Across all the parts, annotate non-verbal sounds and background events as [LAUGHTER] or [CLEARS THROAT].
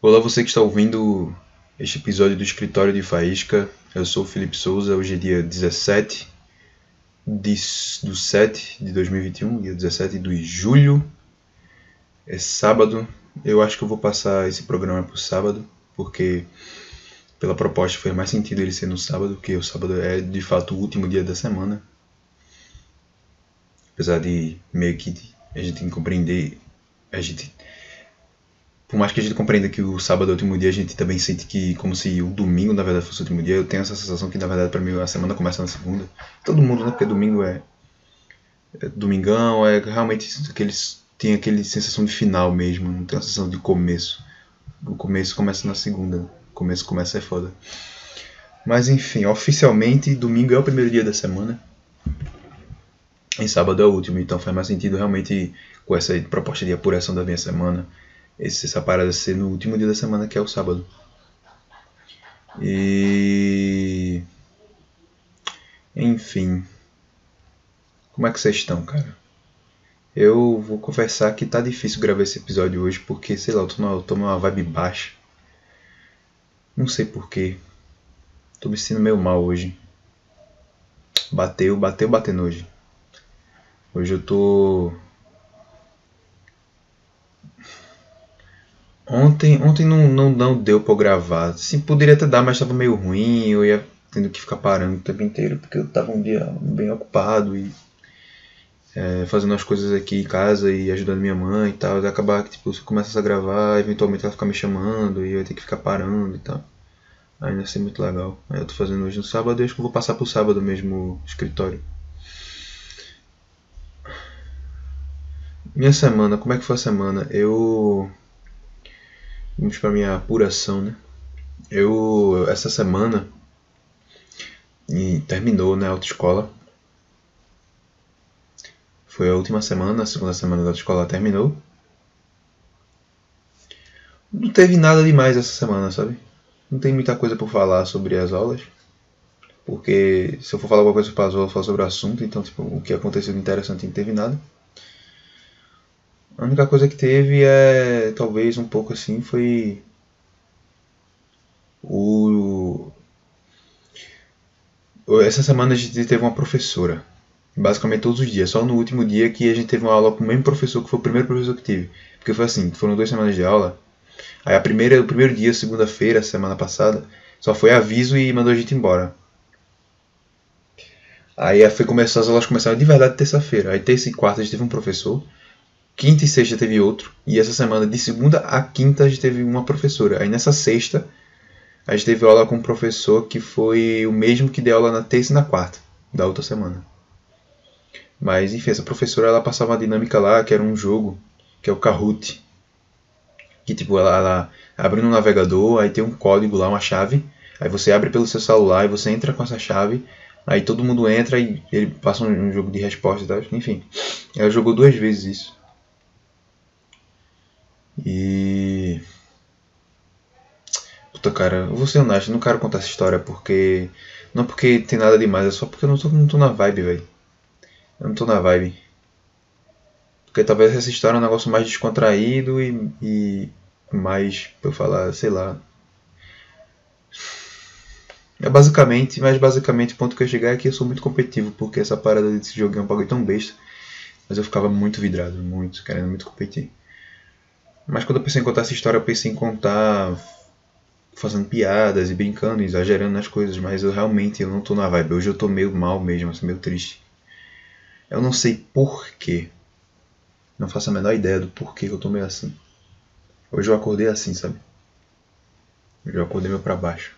Olá, você que está ouvindo este episódio do Escritório de Faísca. Eu sou o Felipe Souza. Hoje é dia 17 de, do 7 de 2021, dia 17 de julho. É sábado. Eu acho que eu vou passar esse programa para o sábado, porque pela proposta faz mais sentido ele ser no sábado, porque o sábado é de fato o último dia da semana. Apesar de meio que a gente compreender, a gente por mais que a gente compreenda que o sábado é o último dia, a gente também sente que como se o domingo na verdade fosse o último dia. Eu tenho essa sensação que na verdade para mim a semana começa na segunda. Todo mundo, né? Porque domingo é, é domingão, é realmente aqueles tem aquele sensação de final mesmo, não tem a sensação de começo. O começo começa na segunda, o começo começa é foda. Mas enfim, oficialmente domingo é o primeiro dia da semana. E sábado é o último, então faz mais sentido realmente com essa proposta de apuração da minha semana essa parada ser no último dia da semana, que é o sábado. E. Enfim. Como é que vocês estão, cara? Eu vou confessar que tá difícil gravar esse episódio hoje porque, sei lá, eu tô numa, eu tô numa vibe baixa. Não sei porquê. Tô me sentindo meio mal hoje. Bateu, bateu, batendo hoje. Hoje eu tô Ontem, ontem não, não, não deu pra eu gravar. Sim, poderia até dar, mas tava meio ruim. Eu ia tendo que ficar parando o tempo inteiro, porque eu tava um dia bem ocupado e é, fazendo as coisas aqui em casa e ajudando minha mãe e tal. E acabar que tipo, você começa a gravar, eventualmente ela fica me chamando e eu ia ter que ficar parando e tal. Aí não ia ser muito legal. Aí eu tô fazendo hoje no sábado e acho que eu vou passar pro sábado mesmo escritório. Minha semana, como é que foi a semana? Eu Vamos para minha apuração, né? Eu essa semana terminou né, autoescola. Foi a última semana, a segunda semana da autoescola terminou. Não teve nada demais essa semana, sabe? Não tem muita coisa por falar sobre as aulas. Porque se eu for falar alguma coisa sobre as aulas, eu falo sobre o assunto, então tipo, o que aconteceu de interessante não teve nada. A única coisa que teve é, talvez um pouco assim, foi o essa semana a gente teve uma professora, basicamente todos os dias, só no último dia que a gente teve uma aula com o mesmo professor, que foi o primeiro professor que tive. Porque foi assim, foram duas semanas de aula. Aí a primeira, o primeiro dia, segunda-feira, semana passada, só foi aviso e mandou a gente embora. Aí foi começar, as aulas começaram de verdade terça-feira. Aí terça e quarta a gente teve um professor. Quinta e sexta teve outro. E essa semana, de segunda a quinta, a gente teve uma professora. Aí nessa sexta, a gente teve aula com um professor que foi o mesmo que deu aula na terça e na quarta da outra semana. Mas enfim, essa professora ela passava uma dinâmica lá que era um jogo, que é o Kahoot. Que tipo, ela, ela abre no navegador, aí tem um código lá, uma chave. Aí você abre pelo seu celular e você entra com essa chave. Aí todo mundo entra e ele passa um, jogo de resposta e tal. Enfim, ela jogou duas vezes isso. E. Puta, cara, eu vou ser honesto, não quero contar essa história porque. Não porque tem nada demais, é só porque eu não tô, não tô na vibe, velho. Eu não tô na vibe. Porque talvez essa história é um negócio mais descontraído e, e mais, pra eu falar, sei lá. É basicamente, mas basicamente o ponto que eu chegar é que eu sou muito competitivo, porque essa parada desse jogo é um bagulho tão besta. Mas eu ficava muito vidrado, muito, querendo muito competir. Mas quando eu pensei em contar essa história, eu pensei em contar fazendo piadas e brincando, exagerando nas coisas, mas eu realmente eu não tô na vibe. Hoje eu tô meio mal mesmo, assim, meio triste. Eu não sei porquê. Não faço a menor ideia do porquê que eu tô meio assim. Hoje eu acordei assim, sabe? Hoje eu acordei meio pra baixo.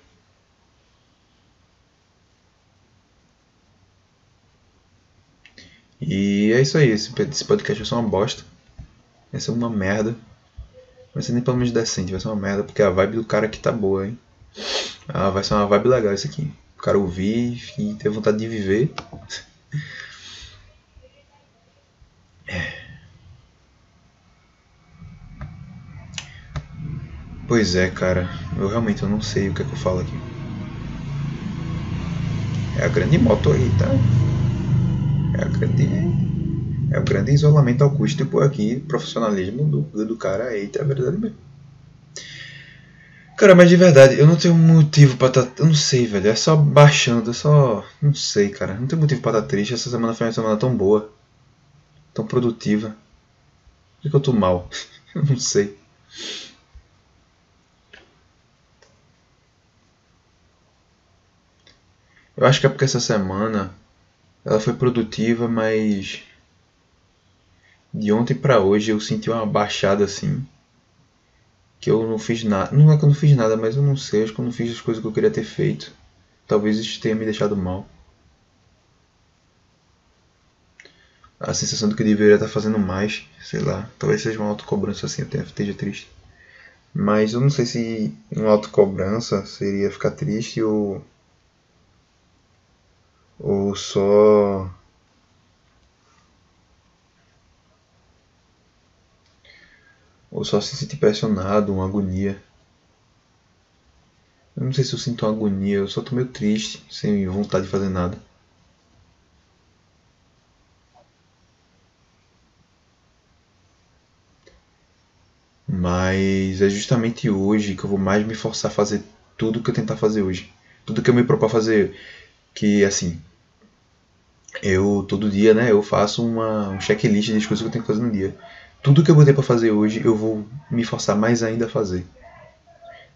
E é isso aí, esse podcast é só uma bosta. Essa é uma merda. Vai ser nem pelo menos decente, vai ser uma merda, porque a vibe do cara aqui tá boa, hein? Ah, vai ser uma vibe legal isso aqui. O cara ouvir e ter vontade de viver. [LAUGHS] É. Pois é, cara. Eu realmente eu não sei o que é que eu falo aqui. É a grande moto aí, tá? É a grande é o grande isolamento acústico aqui, profissionalismo do, do cara, é verdade mesmo. Cara, mas de verdade, eu não tenho motivo pra tá. Eu não sei, velho. É só baixando, é só. Não sei, cara. Não tenho motivo pra estar tá triste. Essa semana foi uma semana tão boa. Tão produtiva. Por que, que eu tô mal? [LAUGHS] eu não sei. Eu acho que é porque essa semana ela foi produtiva, mas de ontem para hoje eu senti uma baixada assim que eu não fiz nada. Não é que eu não fiz nada, mas eu não sei. Acho que eu não fiz as coisas que eu queria ter feito. Talvez isso tenha me deixado mal. A sensação de que deveria estar fazendo mais, sei lá. Talvez seja uma autocobrança assim, eu esteja triste. Mas eu não sei se uma autocobrança seria ficar triste ou. Ou só ou só se sentir pressionado, uma agonia. Eu não sei se eu sinto uma agonia, eu só tô meio triste, sem vontade de fazer nada. Mas é justamente hoje que eu vou mais me forçar a fazer tudo que eu tentar fazer hoje. Tudo que eu me propor fazer. Que assim. Eu todo dia, né? Eu faço uma, um checklist das coisas que eu tenho que fazer no dia tudo que eu botei para fazer hoje, eu vou me forçar mais ainda a fazer.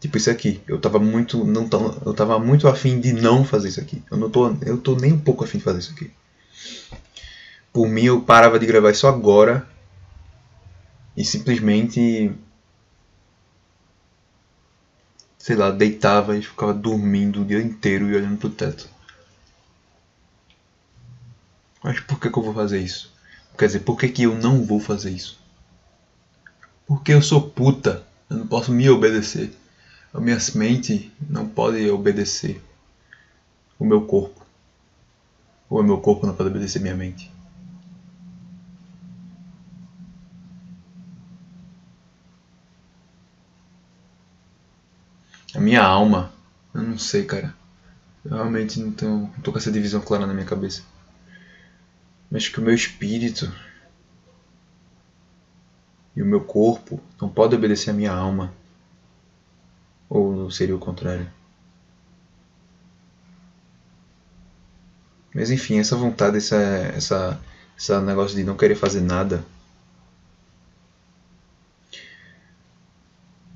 Tipo isso aqui, eu tava muito não tão, eu tava muito afim de não fazer isso aqui. Eu não tô, eu tô nem um pouco afim de fazer isso aqui. Por mim eu parava de gravar isso agora e simplesmente sei lá, deitava e ficava dormindo o dia inteiro e olhando pro teto. Mas por que, que eu vou fazer isso? Quer dizer, por que, que eu não vou fazer isso? Porque eu sou puta, eu não posso me obedecer. A minha mente não pode obedecer o meu corpo. Ou o meu corpo não pode obedecer minha mente. A minha alma, eu não sei, cara. Eu realmente não, tenho, não tô com essa divisão clara na minha cabeça. Mas que o meu espírito e o meu corpo não pode obedecer à minha alma. Ou seria o contrário? Mas enfim, essa vontade, essa, essa, esse negócio de não querer fazer nada.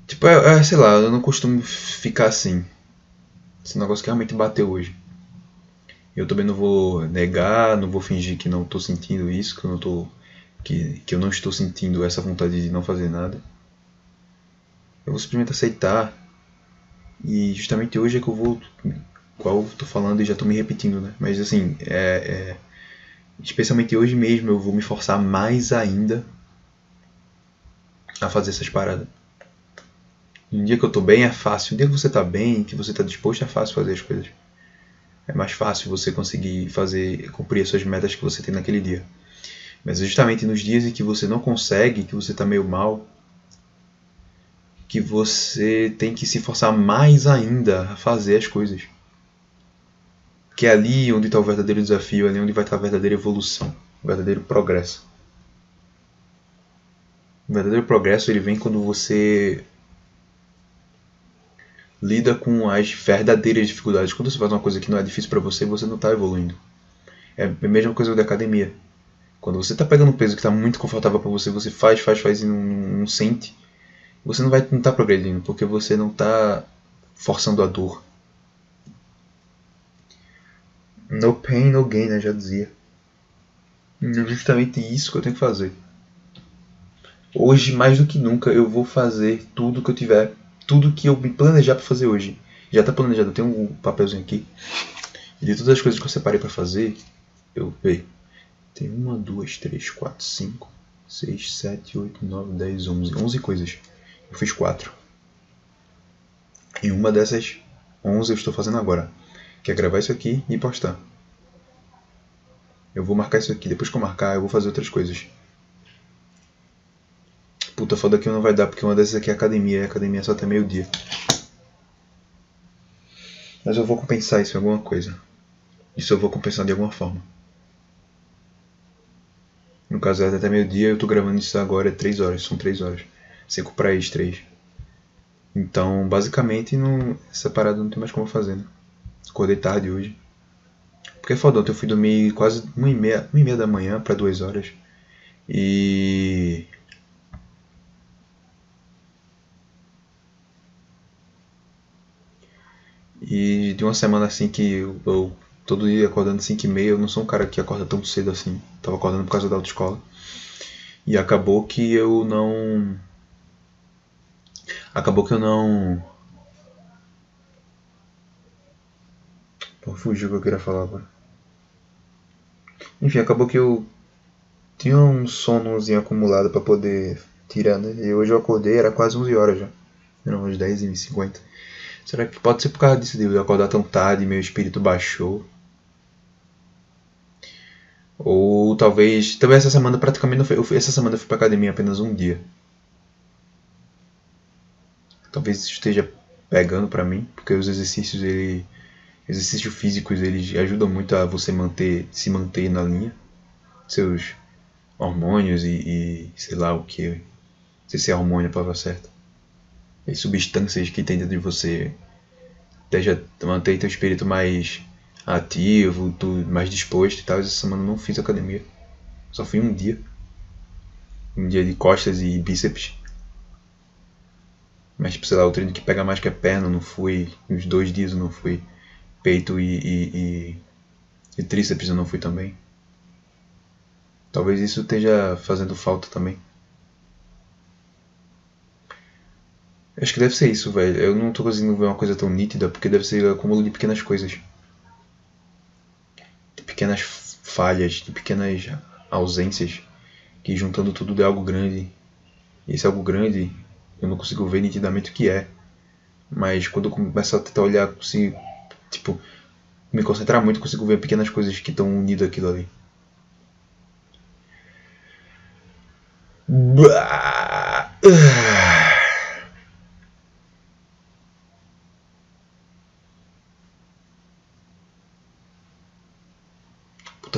Tipo, é, é, sei lá, eu não costumo ficar assim. Esse negócio que realmente bateu hoje. Eu também não vou negar, não vou fingir que não estou sentindo isso, que eu não estou que, que eu não estou sentindo essa vontade de não fazer nada. Eu vou simplesmente aceitar. E justamente hoje é que eu vou. Qual eu tô falando e já estou me repetindo, né? Mas assim, é, é, especialmente hoje mesmo eu vou me forçar mais ainda a fazer essas paradas. Um dia que eu estou bem é fácil. Um dia que você está bem, que você está disposto, é fácil fazer as coisas. É mais fácil você conseguir fazer, cumprir as suas metas que você tem naquele dia. Mas justamente nos dias em que você não consegue, que você está meio mal, que você tem que se forçar mais ainda a fazer as coisas. Que é ali onde está o verdadeiro desafio, é ali onde vai estar tá a verdadeira evolução, o verdadeiro progresso. O verdadeiro progresso ele vem quando você lida com as verdadeiras dificuldades. Quando você faz uma coisa que não é difícil para você, você não está evoluindo. É a mesma coisa da academia. Quando você está pegando um peso que está muito confortável para você, você faz, faz, faz e não, não, sente, você não vai não tá progredindo, porque você não está forçando a dor. No pain, no gain, né? Já dizia. é justamente isso que eu tenho que fazer. Hoje, mais do que nunca, eu vou fazer tudo que eu tiver, tudo que eu me planejar para fazer hoje. Já está planejado, tenho um papelzinho aqui. E de todas as coisas que eu separei para fazer, eu vejo tem uma, duas, três, quatro, cinco, seis, sete, oito, nove, dez, onze. Onze coisas. Eu fiz quatro. E uma dessas onze eu estou fazendo agora. Que é gravar isso aqui e postar. Eu vou marcar isso aqui. Depois que eu marcar, eu vou fazer outras coisas. Puta, foda que não vai dar, porque uma dessas aqui é academia. E academia só até meio-dia. Mas eu vou compensar isso em alguma coisa. Isso eu vou compensar de alguma forma. No caso é até meio-dia, eu tô gravando isso agora, é 3 horas, são 3 horas. 5 para eles, 3. Então, basicamente, não, essa parada não tem mais como fazer, né? Acordei tarde hoje. Porque é ontem eu fui dormir quase uma e meia, uma e meia da manhã para duas horas. E. E de uma semana assim que eu, eu todo dia acordando 5 e meia, eu não sou um cara que acorda tão cedo assim. Tava acordando por causa da autoescola. E acabou que eu não. Acabou que eu não. Pô, fugiu o que eu queria falar agora. Enfim, acabou que eu tinha um sonozinho acumulado para poder tirar, né? E hoje eu acordei, era quase 11 horas já. Eram umas 10 e 50 Será que pode ser por causa disso de eu acordar tão tarde e meu espírito baixou? Ou talvez. Talvez essa semana praticamente não foi. Essa semana eu fui pra academia apenas um dia. Talvez esteja pegando para mim, porque os exercícios, ele. Exercícios físicos, eles ajudam muito a você manter, se manter na linha. Seus hormônios e, e sei lá o que. Sei se é hormônio a palavra certa. E substâncias que tem dentro de você. Deixa manter teu espírito mais ativo, mais disposto e tal. Essa semana não fiz academia. Só fui um dia. Um dia de costas e bíceps. Mas, tipo, sei lá, o treino que pega mais que a perna, não fui. Uns dois dias eu não fui. Peito e, e, e, e tríceps eu não fui também. Talvez isso esteja fazendo falta também. Acho que deve ser isso, velho. Eu não tô conseguindo ver uma coisa tão nítida, porque deve ser acúmulo de pequenas coisas. Pequenas falhas, de pequenas ausências, que juntando tudo é algo grande. E esse algo grande, eu não consigo ver nitidamente o que é. Mas quando eu começo a tentar olhar, consigo, tipo, me concentrar muito, consigo ver pequenas coisas que estão unidas aquilo ali. Bah.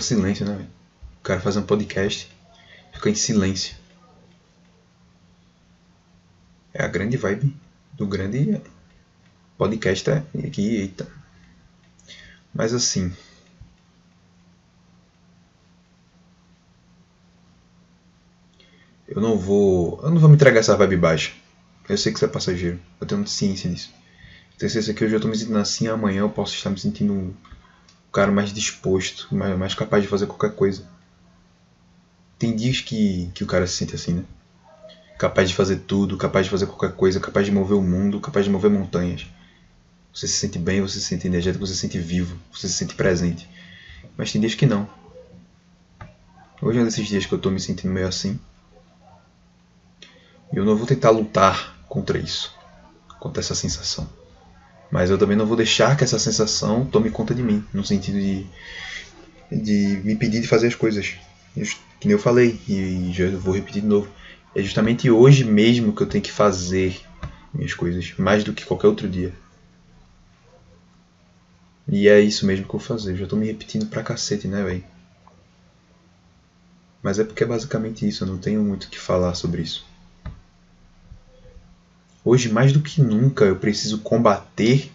Puta silêncio, né? O cara faz um podcast, fica em silêncio. É a grande vibe do grande podcast é aqui, eita. Mas assim. Eu não vou. Eu não vou me entregar essa vibe baixa. Eu sei que isso é passageiro. Eu tenho ciência disso. Tenho certeza que hoje eu estou me sentindo assim, amanhã eu posso estar me sentindo cara mais disposto, mais, mais capaz de fazer qualquer coisa. Tem dias que, que o cara se sente assim, né? Capaz de fazer tudo, capaz de fazer qualquer coisa, capaz de mover o mundo, capaz de mover montanhas. Você se sente bem, você se sente energético, você se sente vivo, você se sente presente. Mas tem dias que não. Hoje é um desses dias que eu estou me sentindo meio assim. E eu não vou tentar lutar contra isso, contra essa sensação. Mas eu também não vou deixar que essa sensação tome conta de mim, no sentido de, de me pedir de fazer as coisas. Que nem eu falei, e já vou repetir de novo. É justamente hoje mesmo que eu tenho que fazer minhas coisas, mais do que qualquer outro dia. E é isso mesmo que eu vou fazer. Eu já tô me repetindo pra cacete, né, velho? Mas é porque é basicamente isso, eu não tenho muito o que falar sobre isso. Hoje, mais do que nunca, eu preciso combater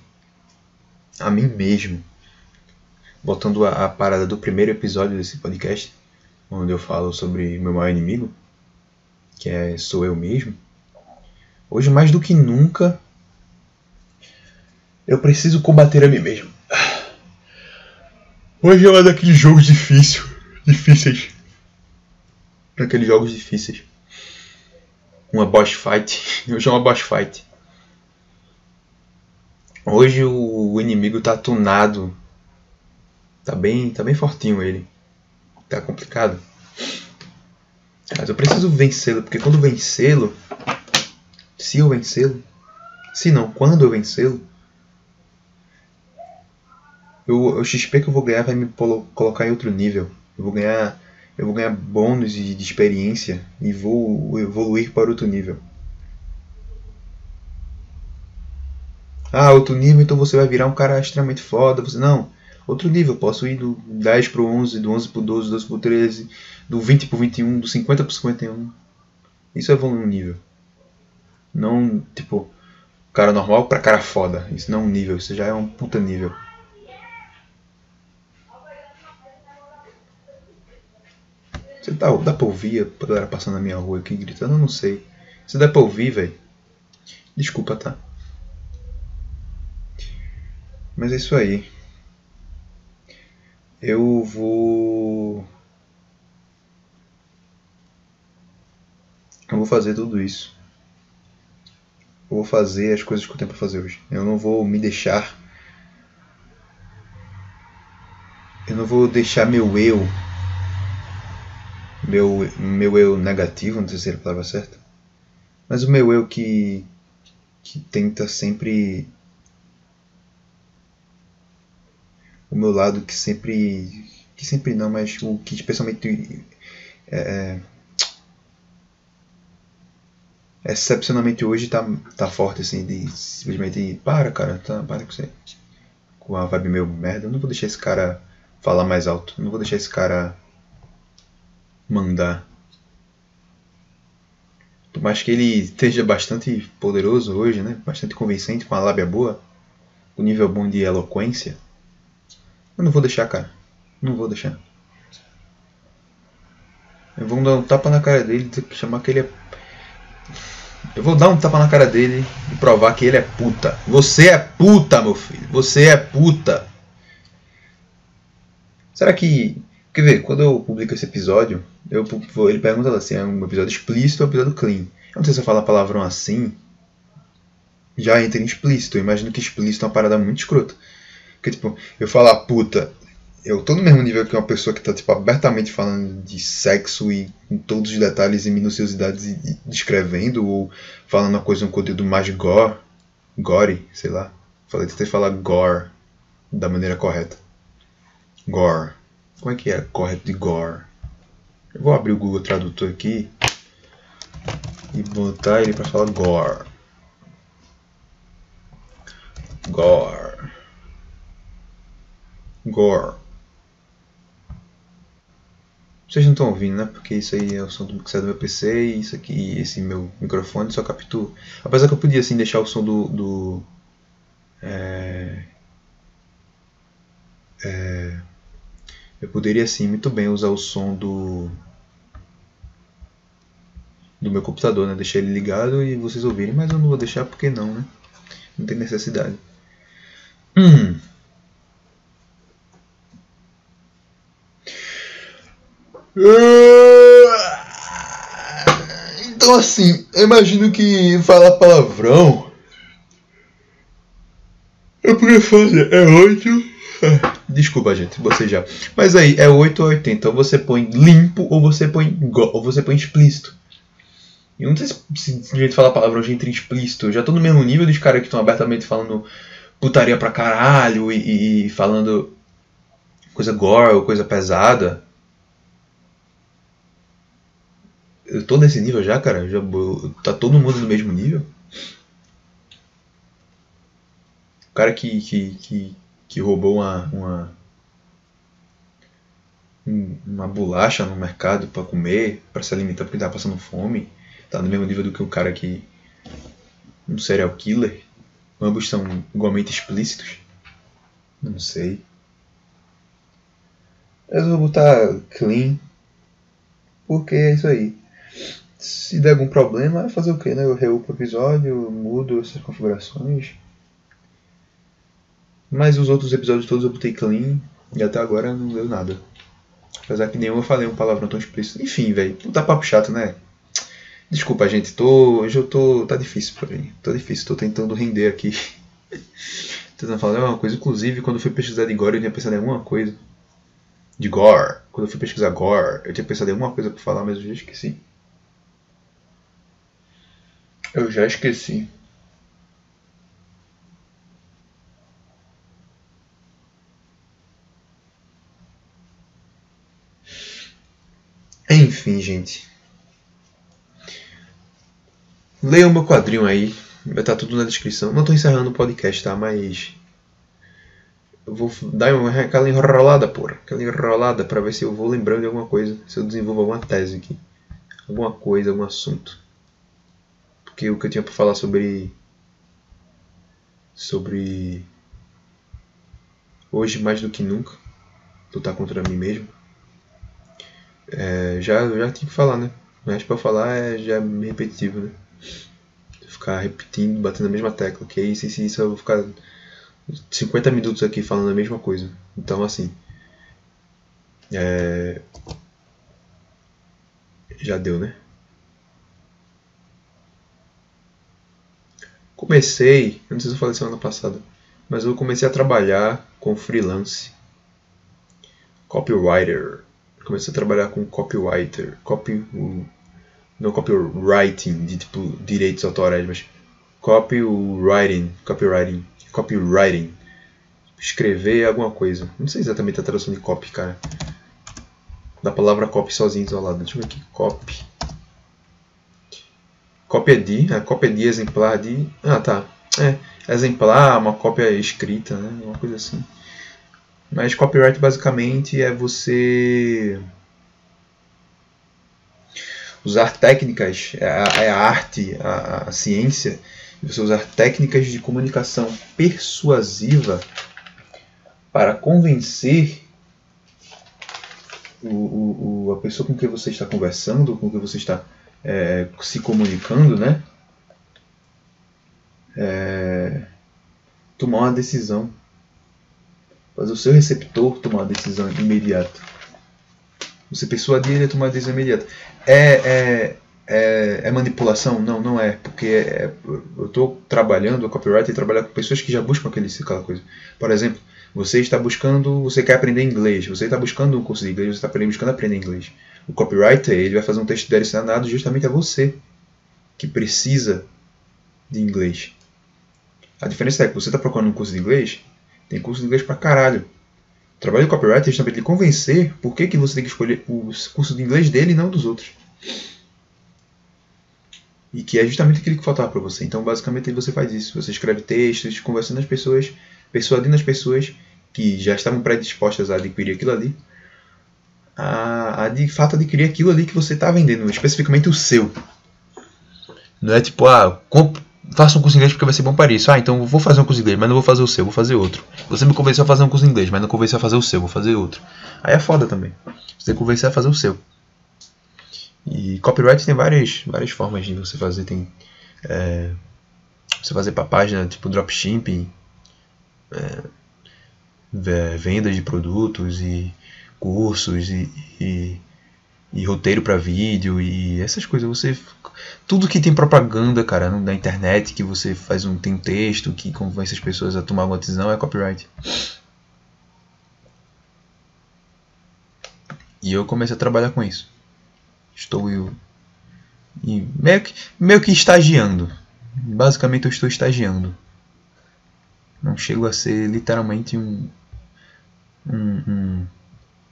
a mim mesmo. Voltando à parada do primeiro episódio desse podcast, onde eu falo sobre meu maior inimigo, que é sou eu mesmo. Hoje, mais do que nunca, eu preciso combater a mim mesmo. Hoje é um daqueles jogos difíceis, difíceis. Daqueles jogos difíceis [LAUGHS] uma boss fight. Hoje é uma boss fight. Hoje o inimigo tá tunado. Tá bem, tá bem fortinho ele. Tá complicado. Mas eu preciso vencê-lo, porque quando vencê-lo, se eu vencê-lo, se não, quando eu vencê-lo, o XP que eu vou ganhar vai me colocar em outro nível. Eu vou ganhar eu vou ganhar bônus de, de experiência e vou evoluir para outro nível. Ah, outro nível, então você vai virar um cara extremamente foda. Você não, outro nível, posso ir do 10 para o 11, do 11 para o 12, do 12 para o 13, do 20 para o 21, do 50 para o 51. Isso é evoluir um nível. Não, tipo, Cara normal pra cara foda. Isso não é um nível, isso já é um puta nível. Você dá, dá pra ouvir a galera passando na minha rua aqui gritando? Eu não sei. Se dá pra ouvir, velho. Desculpa, tá? Mas é isso aí. Eu vou. Eu vou fazer tudo isso. Eu vou fazer as coisas que eu tenho pra fazer hoje. Eu não vou me deixar. Eu não vou deixar meu eu. Meu, meu eu negativo, não sei se é a palavra certa. Mas o meu eu que. que tenta sempre o meu lado que sempre que sempre não, mas o que especialmente é, é, excepcionalmente hoje tá, tá forte assim de simplesmente para cara, tá, para com você com a vibe meio merda, eu não vou deixar esse cara falar mais alto, não vou deixar esse cara mandar. Por mais que ele esteja bastante poderoso hoje, né? Bastante convincente, com a lábia boa, o nível bom de eloquência, eu não vou deixar, cara. Não vou deixar. Eu vou dar um tapa na cara dele chamar que ele é. Eu vou dar um tapa na cara dele e provar que ele é puta. Você é puta, meu filho. Você é puta. Será que. Quer ver, quando eu publico esse episódio, eu, ele pergunta assim: é um episódio explícito ou um episódio clean? Eu não sei se eu falar palavrão assim. Já entra em explícito. Eu imagino que explícito é uma parada muito escrota. Porque, tipo, eu falar puta, eu tô no mesmo nível que uma pessoa que tá, tipo, abertamente falando de sexo e com todos os detalhes e minuciosidades e, e descrevendo, ou falando uma coisa, um conteúdo mais gore, gore, sei lá. Falei, tentei falar gore da maneira correta. Gore. Como é que é correto de gore? Eu vou abrir o Google Tradutor aqui e botar ele para falar gore. Gore. Gore. Vocês não estão ouvindo, né? Porque isso aí é o som do, sai do meu PC e isso aqui, esse meu microfone só captura. Apesar que eu podia assim deixar o som do. do é, é, eu poderia assim muito bem usar o som do do meu computador, né? Deixar ele ligado e vocês ouvirem, mas eu não vou deixar porque não, né? Não tem necessidade. Hum. Então assim, eu imagino que falar palavrão porque fazer é 8. [LAUGHS] Desculpa, gente, você já. Mas aí, é 8 ou 80. Ou você põe limpo ou você põe ou você põe explícito. Eu não sei se, se, de falar palavrão já entra explícito. Eu já tô no mesmo nível dos caras que estão abertamente falando putaria pra caralho e, e falando coisa gore ou coisa pesada. Eu tô nesse nível já, cara? Já, tá todo mundo no mesmo nível? O cara que, que, que, que roubou uma, uma, uma bolacha no mercado para comer, para se alimentar porque tá passando fome, tá no mesmo nível do que o cara que. um serial killer. Ambos são igualmente explícitos. Não sei. Mas eu vou botar clean. Porque é isso aí. Se der algum problema, fazer o que, né? Eu reupo o episódio, mudo essas configurações. Mas os outros episódios todos eu botei clean e até agora não deu nada. Apesar que nenhum eu falei um palavrão tão explícito. Enfim, velho, puta papo chato, né? Desculpa, gente, tô. Hoje eu tô. tá difícil pra mim. Tô difícil, tô tentando render aqui. [LAUGHS] tentando falar uma coisa. Inclusive, quando eu fui pesquisar de Gore, eu tinha pensado em alguma coisa. De Gore. Quando eu fui pesquisar Gore, eu tinha pensado em alguma coisa pra falar, mas eu já esqueci. Eu já esqueci. Enfim, gente. Leia o meu quadrinho aí. Vai estar tudo na descrição. Não estou encerrando o podcast, tá? Mas. Eu vou dar uma, aquela enrolada, porra. Aquela enrolada para ver se eu vou lembrando de alguma coisa. Se eu desenvolvo alguma tese aqui. Alguma coisa, algum assunto. Porque o que eu tinha para falar sobre sobre hoje mais do que nunca lutar contra mim mesmo. É, já já tinha que falar, né? Mas para falar é já é repetitivo, né? Ficar repetindo, batendo a mesma tecla, que aí se isso eu vou ficar 50 minutos aqui falando a mesma coisa. Então assim, é... já deu, né? Comecei, eu não sei se eu falei semana passada, mas eu comecei a trabalhar com freelance, copywriter. Comecei a trabalhar com copywriter, copy, não copywriting, de tipo direitos autorais, mas copywriting, copywriting, copywriting, escrever alguma coisa. Não sei exatamente a tradução de copy, cara. Da palavra copy sozinho isolado. Deixa eu ver aqui, copy. Cópia de, a cópia de exemplar de. Ah, tá. É, exemplar, uma cópia escrita, né? Uma coisa assim. Mas copyright basicamente é você usar técnicas, é a, é a arte, a, a, ciência, você usar técnicas de comunicação persuasiva para convencer o, o, o, a pessoa com quem você está conversando, com quem você está é, se comunicando, né? É, tomar uma decisão. Fazer o seu receptor tomar uma decisão imediata. Você persuadir ele a tomar uma decisão imediata. É, é, é, é manipulação? Não, não é. Porque é, é eu estou trabalhando, o copyright, e trabalhar com pessoas que já buscam aquele, aquela coisa. Por exemplo, você está buscando, você quer aprender inglês, você está buscando um curso de inglês, você está buscando aprender inglês. O copywriter ele vai fazer um texto direcionado justamente a você, que precisa de inglês. A diferença é que você está procurando um curso de inglês, tem curso de inglês pra caralho. O trabalho do copywriter é justamente lhe convencer por que, que você tem que escolher o curso de inglês dele e não dos outros. E que é justamente aquilo que faltava para você. Então, basicamente, você faz isso. Você escreve textos, conversando as pessoas, persuadindo as pessoas que já estavam predispostas a adquirir aquilo ali, a, a de fato adquirir aquilo ali que você está vendendo, especificamente o seu. Não é tipo, ah, faça um curso inglês porque vai ser bom para isso. Ah, então vou fazer um curso inglês, mas não vou fazer o seu, vou fazer outro. Você me convenceu a fazer um curso inglês, mas não convenceu a fazer o seu, vou fazer outro. Aí é foda também. Você tem que convencer a fazer o seu. E copyright tem várias, várias formas de você fazer. Tem é, você fazer para página tipo dropshipping, é, vendas de produtos e cursos e, e, e roteiro para vídeo e essas coisas. Você tudo que tem propaganda, cara, na internet que você faz um tem texto que convence as pessoas a tomar uma decisão é copyright. E eu comecei a trabalhar com isso. Estou eu e meio que, meio que estagiando. Basicamente eu estou estagiando. Não chego a ser literalmente um um, um,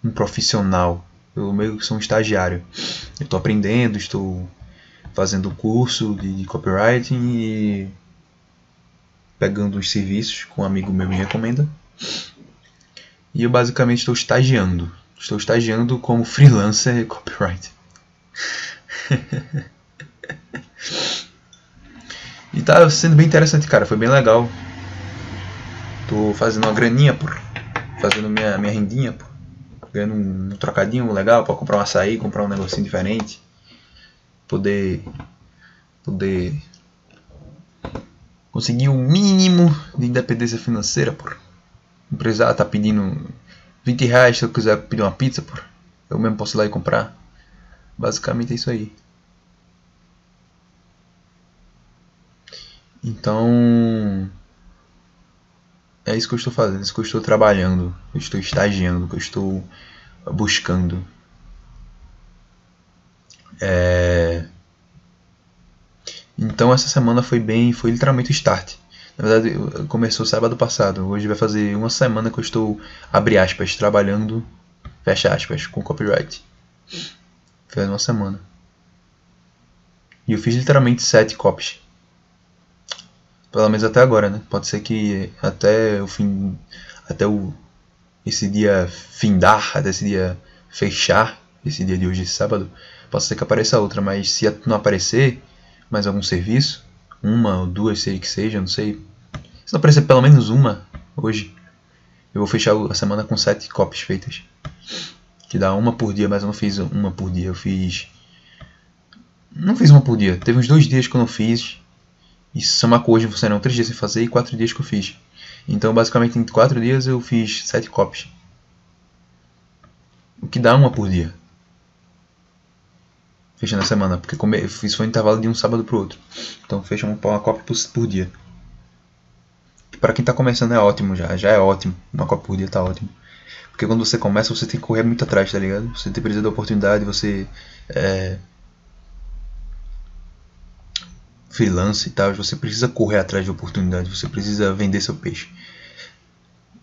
um profissional. Eu meio que sou um estagiário. Eu estou aprendendo, estou fazendo curso de copywriting e pegando os serviços que um amigo meu me recomenda. E eu basicamente estou estagiando. Estou estagiando como freelancer copyright. [LAUGHS] e tá sendo bem interessante, cara. Foi bem legal. Tô fazendo uma graninha por fazendo minha, minha rendinha, pô. Ganhando um, trocadinho legal para comprar um açaí, comprar um negocinho diferente. Poder. Poder. Conseguir o um mínimo de independência financeira, pô. Não precisar tá pedindo 20 reais se eu quiser pedir uma pizza, pô. Eu mesmo posso ir lá e comprar. Basicamente é isso aí. Então é isso que eu estou fazendo, é isso que eu estou trabalhando, eu estou estagiando, que eu estou buscando. É... Então essa semana foi bem, foi literalmente o start. Na verdade, começou sábado passado. Hoje vai fazer uma semana que eu estou, abre aspas, trabalhando, fecha aspas, com copyright. Faz uma semana. E eu fiz literalmente sete copies. Pelo menos até agora, né? Pode ser que até o fim. Até o. Esse dia findar, até esse dia fechar, esse dia de hoje, sábado, pode ser que apareça outra, mas se não aparecer mais algum serviço, uma ou duas, sei que seja, não sei. Se não aparecer pelo menos uma hoje, eu vou fechar a semana com sete copies feitas. Que dá uma por dia, mas eu não fiz uma por dia. Eu fiz. Não fiz uma por dia. Teve uns dois dias que eu não fiz. Se somar com hoje serão três dias sem fazer e quatro dias que eu fiz. Então, basicamente, em quatro dias eu fiz sete copies. O que dá uma por dia. Fechando a semana, porque isso foi um intervalo de um sábado pro outro. Então fecha uma, uma cópia por, por dia. Para quem está começando é ótimo já, já é ótimo. Uma cópia por dia tá ótimo. Porque quando você começa, você tem que correr muito atrás, tá ligado? Você tem precisa da oportunidade, você é, freelance e tal, você precisa correr atrás de oportunidade, você precisa vender seu peixe.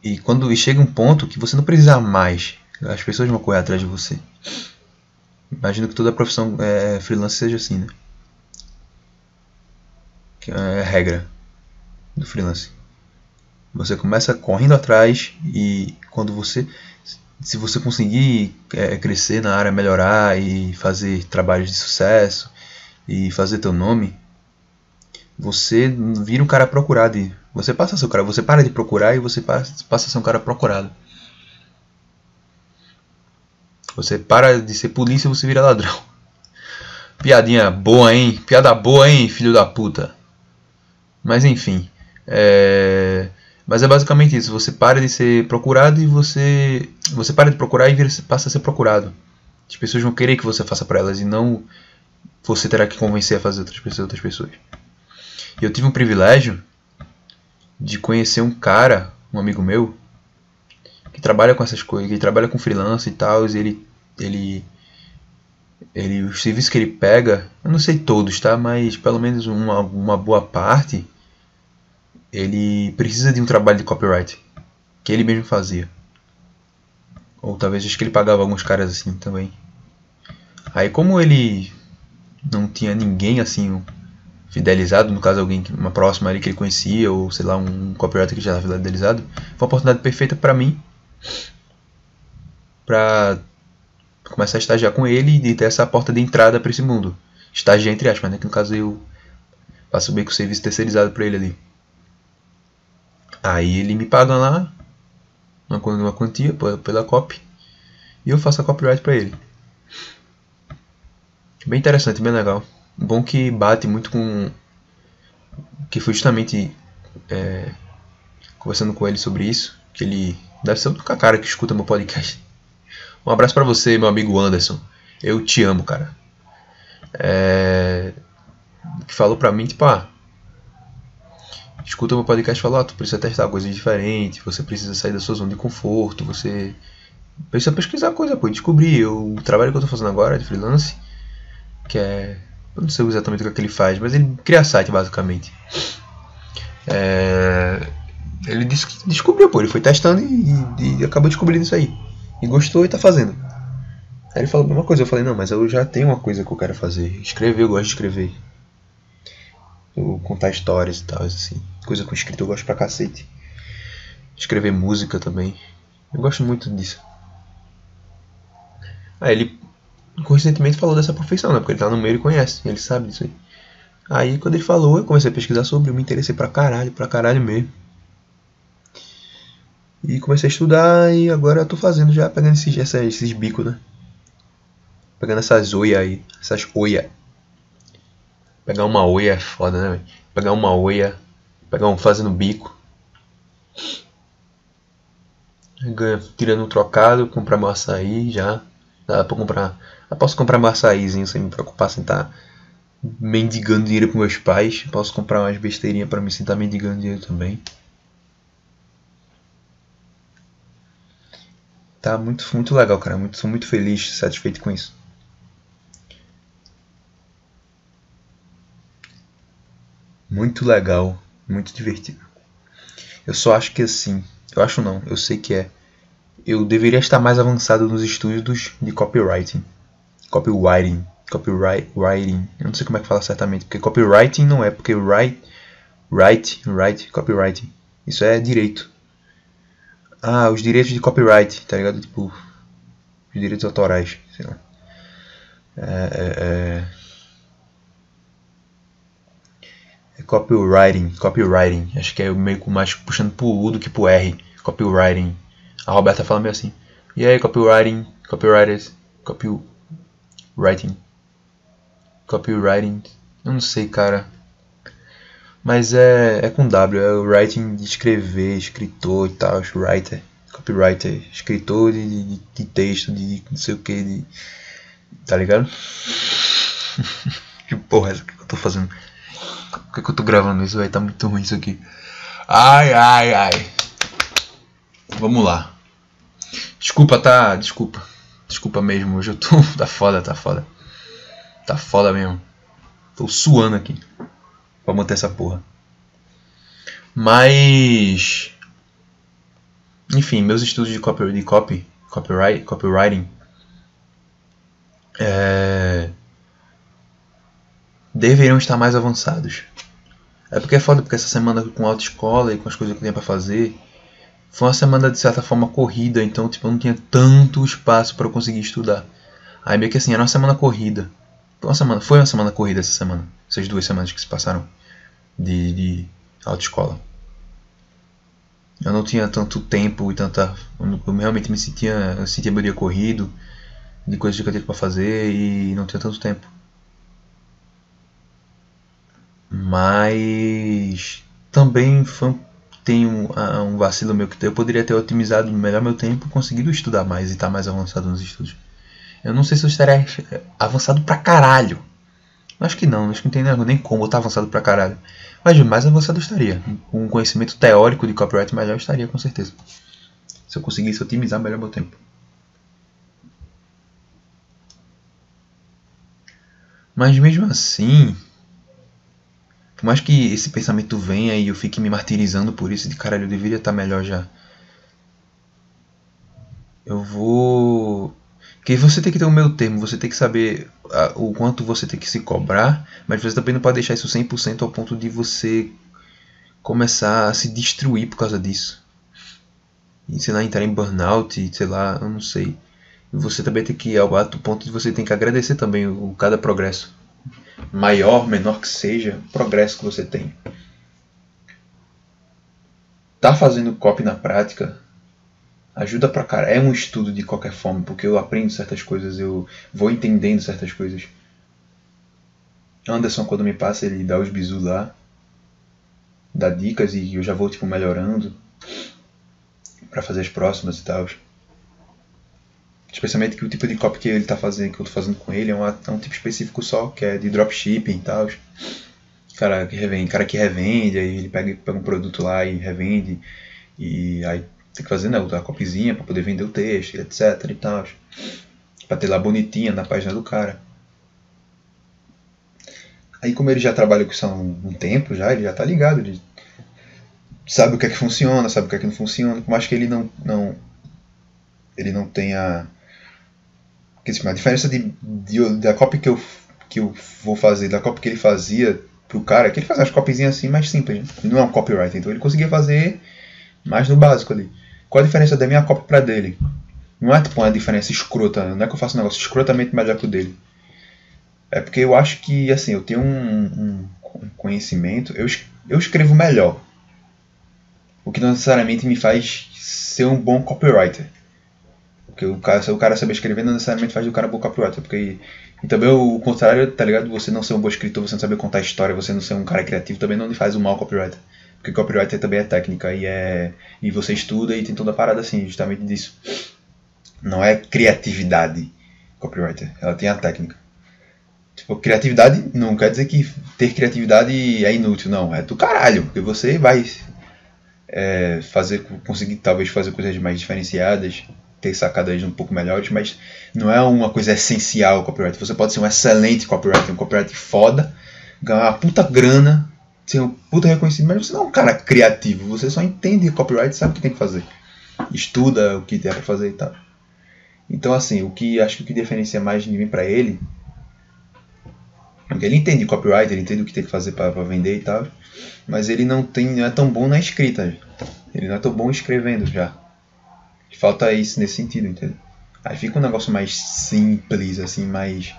E quando e chega um ponto que você não precisa mais, as pessoas vão correr atrás de você. Imagino que toda profissão é, freelance seja assim, né? Que é a regra do freelance. Você começa correndo atrás e quando você se você conseguir é, crescer na área, melhorar e fazer trabalhos de sucesso e fazer teu nome, você vira um cara procurado e você passa a ser um cara, você para de procurar e você passa, a ser um cara procurado. Você para de ser polícia e você vira ladrão. [LAUGHS] Piadinha boa, hein? Piada boa, hein, filho da puta. Mas enfim. É... Mas é basicamente isso. Você para de ser procurado e você. Você para de procurar e vira, passa a ser procurado. As pessoas vão querer que você faça para elas e não você terá que convencer a fazer outras pessoas. Outras pessoas. E eu tive um privilégio de conhecer um cara, um amigo meu, que trabalha com essas coisas, que trabalha com freelance e tal, e ele ele ele os serviços que ele pega, eu não sei todos, tá, mas pelo menos uma, uma boa parte ele precisa de um trabalho de copyright que ele mesmo fazia. Ou talvez acho que ele pagava alguns caras assim também. Aí como ele não tinha ninguém assim fidelizado, no caso alguém uma próxima ali que ele conhecia ou sei lá um copyright que já estava fidelizado, foi uma oportunidade perfeita para mim para começar a estagiar com ele e ter essa porta de entrada para esse mundo. Estagiar entre aspas, né? Que no caso eu faço bem com o serviço terceirizado para ele ali. Aí ele me paga lá uma, uma quantia pela copy e eu faço a copyright para ele. Bem interessante, bem legal. Bom que bate muito com que foi justamente é, conversando com ele sobre isso, que ele deve ser o único cara que escuta meu podcast. Um abraço para você, meu amigo Anderson. Eu te amo, cara. É... Que falou pra mim, tipo, ah, escuta meu podcast e fala, ah, tu precisa testar coisas diferentes, você precisa sair da sua zona de conforto, você precisa pesquisar coisa, pô, descobrir. o trabalho que eu tô fazendo agora de freelance, que é. Eu não sei exatamente o que, é que ele faz, mas ele cria site basicamente. É, ele disse que descobriu, pô, ele foi testando e, e acabou descobrindo isso aí. E gostou e tá fazendo. Aí ele falou a mesma coisa, eu falei, não, mas eu já tenho uma coisa que eu quero fazer. Escrever, eu gosto de escrever. Eu contar histórias e tal, assim. Coisa com escrito eu gosto pra cacete. Escrever música também. Eu gosto muito disso. Aí ele coincidentemente falou dessa profissão, né? Porque ele tá no meio e conhece, ele sabe disso aí. Aí quando ele falou, eu comecei a pesquisar sobre, eu me interessei pra caralho, pra caralho mesmo. E comecei a estudar e agora eu tô fazendo já, pegando esses, esses, bicos, né? Pegando essas oia aí, essas oia. Pegar uma oia é foda, né? Pegar uma oia, pegar um fazendo bico. Tirando um trocado, comprar meu açaí já. Dá pra comprar. Eu posso comprar meu açaízinho sem me preocupar sem estar tá mendigando dinheiro pros meus pais. Posso comprar umas besteirinhas para me sentar mendigando dinheiro também. Tá muito, muito legal, cara. Muito, sou muito feliz, satisfeito com isso. Muito legal, muito divertido. Eu só acho que assim, eu acho não, eu sei que é. Eu deveria estar mais avançado nos estudos de copywriting. Copywriting, copywriting. Eu não sei como é que fala certamente, porque copywriting não é, porque write, write, write, copywriting. Isso é direito. Ah, os direitos de copyright, tá ligado? Tipo, os direitos autorais, sei lá. É, é, É copywriting, copywriting. Acho que é meio mais puxando pro U do que pro R. Copywriting. A Roberta fala meio assim. E aí, copywriting, copywriters, copywriting. Copywriting. Eu não sei, cara. Mas é, é com W, é o writing de escrever, escritor e tal, writer, copywriter, escritor de, de, de texto, de não sei o que, de. Tá ligado? [LAUGHS] que porra é essa que eu tô fazendo? Por que, que eu tô gravando isso? Vai tá muito ruim isso aqui. Ai, ai, ai. Vamos lá. Desculpa, tá? Desculpa. Desculpa mesmo, hoje eu tô. [LAUGHS] Tá foda, tá foda. Tá foda mesmo. Tô suando aqui pra manter essa porra. Mas. Enfim, meus estudos de copy, de copy copyright, copywriting. É, deveriam estar mais avançados. É porque é foda, porque essa semana com autoescola e com as coisas que eu tinha pra fazer, foi uma semana de certa forma corrida, então tipo, eu não tinha tanto espaço para eu conseguir estudar. Aí meio que assim, era uma semana corrida. Foi uma semana, foi uma semana corrida essa semana, essas duas semanas que se passaram de, de autoescola. Eu não tinha tanto tempo e tanta. Eu realmente me sentia. Eu sentia meu dia corrido, de coisas que eu tinha para fazer e não tinha tanto tempo. Mas também foi, tem um, um vacilo meu que eu poderia ter otimizado melhor meu tempo, conseguido estudar mais e estar tá mais avançado nos estudos. Eu não sei se eu estaria avançado pra caralho. Acho que não, acho que não tem nem como eu estar avançado pra caralho. Mas mais avançado eu estaria. Um conhecimento teórico de copyright melhor eu estaria, com certeza. Se eu conseguisse otimizar melhor meu tempo. Mas mesmo assim, por mais que esse pensamento venha e eu fique me martirizando por isso, de caralho, eu deveria estar melhor já. Eu vou. Que você tem que ter o meu termo, você tem que saber a, o quanto você tem que se cobrar, mas você também não pode deixar isso 100% ao ponto de você começar a se destruir por causa disso. E, sei lá, entrar em burnout, sei lá, eu não sei. Você também tem que ir ao ponto de você tem que agradecer também o, cada progresso. Maior, menor que seja, progresso que você tem. Tá fazendo copy na prática ajuda pra cara. É um estudo de qualquer forma, porque eu aprendo certas coisas, eu vou entendendo certas coisas. Anderson, quando me passa, ele dá os bisus lá, dá dicas e eu já vou tipo melhorando para fazer as próximas e tal. Especialmente que o tipo de copy que ele tá fazendo, que eu tô fazendo com ele, é, é um tipo específico só, que é de dropshipping e tal. Cara que revende, cara que revende, aí ele pega, pega um produto lá e revende. E aí tem que fazer né, a copyzinha para poder vender o texto, etc e tal. Pra ter lá bonitinha na página do cara. Aí como ele já trabalha com isso há um, um tempo já, ele já tá ligado, ele sabe o que é que funciona, sabe o que é que não funciona, por mais que ele não, não ele não tenha porque, assim, a diferença de, de, da copy que eu, que eu vou fazer, da copy que ele fazia pro cara, que ele fazia as copyzinhas assim mais simples, né? não é um copywriter, então ele conseguia fazer mais no básico ali. Qual a diferença da minha cópia para dele? Não é tipo uma diferença escrota, não é que eu faço um negócio escrotamente melhor que o dele. É porque eu acho que, assim, eu tenho um, um conhecimento, eu, eu escrevo melhor. O que não necessariamente me faz ser um bom copywriter. Porque o cara, o cara saber escrever, não necessariamente faz do cara um bom copywriter. Porque, e também o contrário, tá ligado? Você não ser um bom escritor, você não saber contar história, você não ser um cara criativo, também não lhe faz um mau copywriter. Porque copywriter também é técnica e é e você estuda e tem toda a parada assim, justamente disso. Não é criatividade copywriter, ela tem a técnica. Tipo, criatividade não quer dizer que ter criatividade é inútil, não, é do caralho, porque você vai é, fazer conseguir talvez fazer coisas mais diferenciadas, ter sacadas um pouco melhores, mas não é uma coisa essencial o copyright. Você pode ser um excelente copywriter, um copywriter foda, ganhar uma puta grana ser um puta reconhecido, mas você não é um cara criativo, você só entende copyright sabe o que tem que fazer. Estuda o que tem para fazer e tal. Então, assim, o que acho que o que diferencia mais de mim para ele é que ele entende copyright, ele entende o que tem que fazer para vender e tal, mas ele não tem, não é tão bom na escrita. Ele não é tão bom escrevendo já. Falta isso nesse sentido, entendeu? Aí fica um negócio mais simples, assim, mais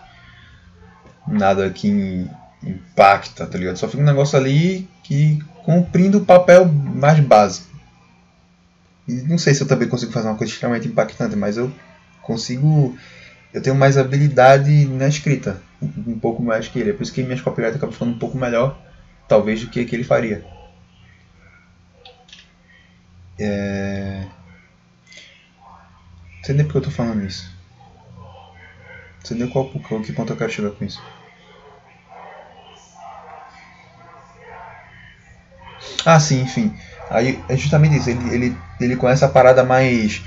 nada que impacta, tá ligado? Só fica um negócio ali que cumprindo o papel mais básico. E não sei se eu também consigo fazer uma coisa extremamente impactante, mas eu consigo. Eu tenho mais habilidade na escrita, um pouco mais que ele. É por isso que minhas copyrights acabam ficando um pouco melhor, talvez, do que, que ele faria. É... Não sei nem porque eu tô falando isso. Não sei nem qual, qual que ponto eu quero chegar com isso. Ah, sim, enfim. Aí é justamente isso. Ele, ele, ele conhece a parada mais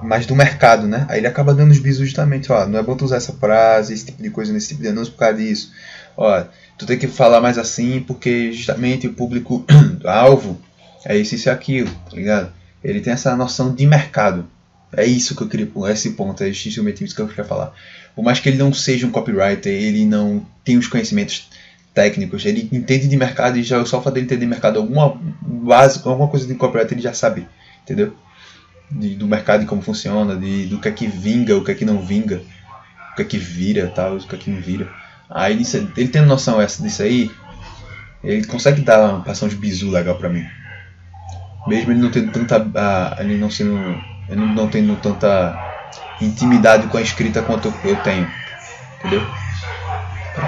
mais do mercado, né? Aí ele acaba dando os bisos justamente, ó, não é bom tu usar essa frase, esse tipo de coisa nesse tipo de anúncio por causa disso. Ó, tu tem que falar mais assim porque justamente o público [CLEARS THROAT] alvo é isso, isso e aquilo, tá ligado? Ele tem essa noção de mercado. É isso que eu queria, esse ponto, é justamente isso que eu queria falar. Por mais que ele não seja um copywriter, ele não tem os conhecimentos técnicos, ele entende de mercado e já só o fato dele entender de mercado alguma base, alguma coisa de copyright ele já sabe, entendeu? De, do mercado e como funciona, de, do que é que vinga, o que é que não vinga, o que é que vira, tal, o que é que não vira. Aí ele tem noção essa disso aí, ele consegue dar uma passão de bizu legal pra mim. Mesmo ele não tendo tanta. Uh, ele não sendo. Ele não tendo tanta intimidade com a escrita quanto eu, eu tenho. Entendeu?